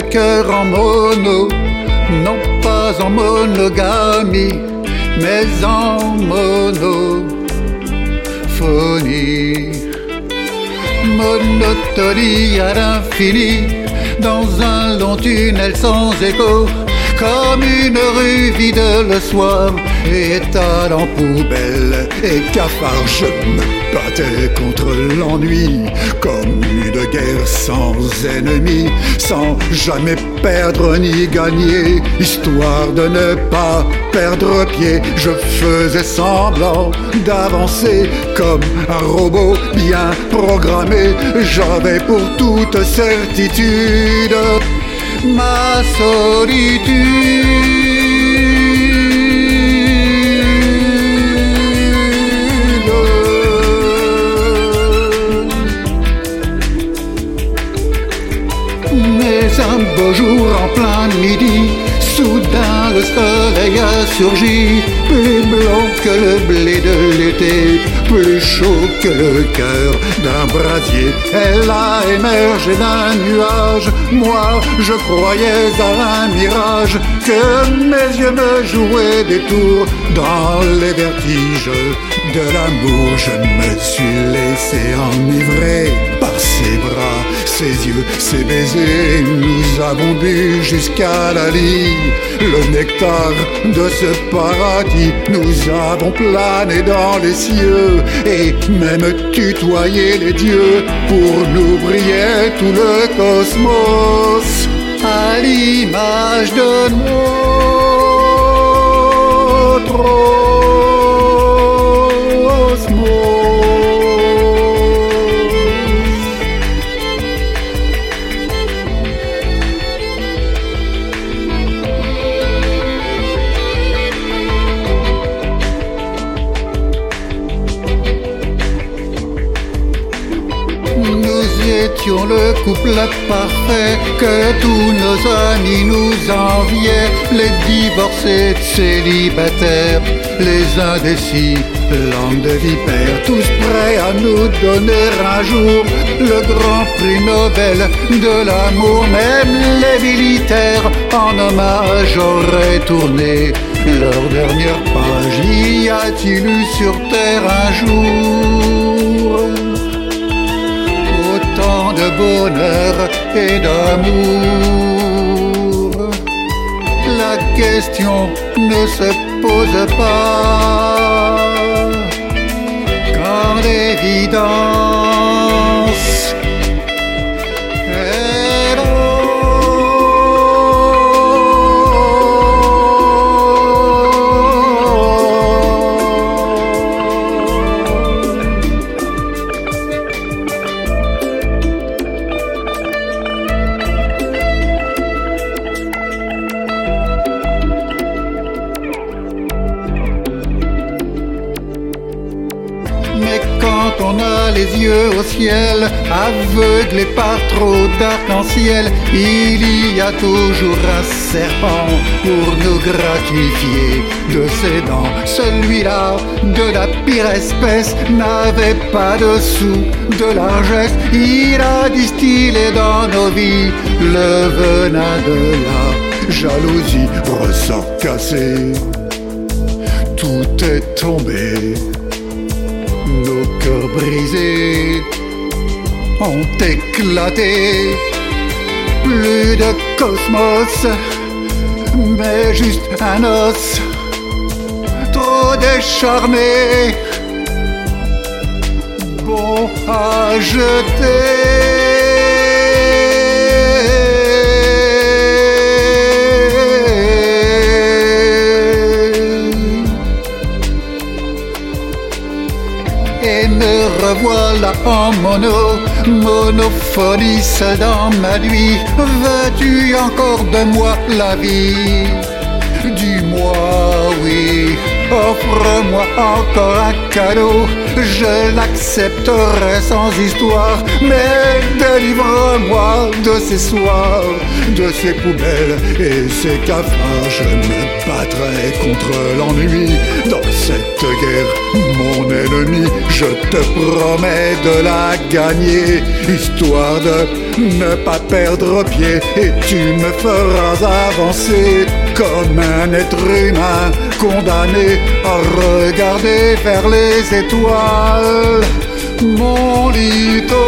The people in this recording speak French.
le cœur en mono, non pas en monogamie, mais en monophonie. Monotonie à l'infini, dans un long tunnel sans écho, comme une rue vide le soir, état en poubelle et cafard. Je me battais contre l'ennui, comme une guerre sans ennemi, sans jamais perdre ni gagner, histoire de ne pas perdre pied. Je faisais semblant d'avancer comme un robot bien programmé. J'avais pour toute certitude ma solitude. Mais un beau jour en plein midi, soudain le soleil a surgi, plus blanc que le blé de l'été, plus chaud que le cœur d'un brasier. Elle a émergé d'un nuage, moi je croyais à un mirage, que mes yeux me jouaient des tours dans les vertiges de l'amour. Je me suis laissé enivrer par ses bras, ses yeux, ses baisers. Nous avons bu jusqu'à la lit le nectar de ce paradis. Nous avons plané dans les cieux et même tutoyé les dieux. Pour nous briller tout le cosmos à l'image de notre étions le couple parfait que tous nos amis nous enviaient, les divorcés célibataires, les indécis, langue de vipère, tous prêts à nous donner un jour le grand prix Nobel de l'amour, même les militaires en hommage auraient tourné leur dernière page. Y a-t-il eu sur terre un jour bonheur et d'amour. La question ne se pose pas quand l'évidence on a les yeux au ciel, aveuglés par trop d'arc-en-ciel, il y a toujours un serpent pour nous gratifier de ses dents. Celui-là, de la pire espèce, n'avait pas de sous de largesse. Il a distillé dans nos vies le venin de la jalousie, ressort cassé. Tout est tombé nos cœurs brisés ont éclaté. Plus de cosmos, mais juste un os. Trop décharné, bon à jeter. Revoilà en mono, monophonie seul dans ma nuit. Veux-tu encore de moi la vie? Offre-moi encore un cadeau, je l'accepterai sans histoire, mais délivre-moi de ces soirs, de ces poubelles et ces cafards, je me battrai contre l'ennui. Dans cette guerre, mon ennemi, je te promets de la gagner, histoire de ne pas perdre pied, et tu me feras avancer comme un être humain condamné à regarder vers les étoiles. Mon littoral